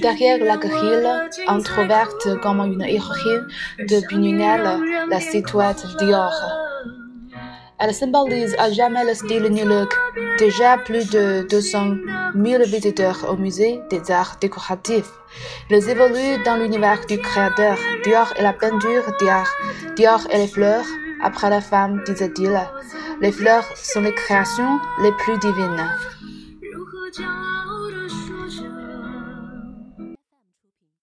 Derrière la grille, entrouverte comme une héroïne de Bununel, la silhouette Dior. Elle symbolise à jamais le style New Look. Déjà plus de 200 000 visiteurs au musée des arts décoratifs. Ils évoluent dans l'univers du créateur. Dior et la peinture, Dior, Dior et les fleurs. Après la femme, disait-il, les fleurs sont les créations les plus divines. 骄傲的说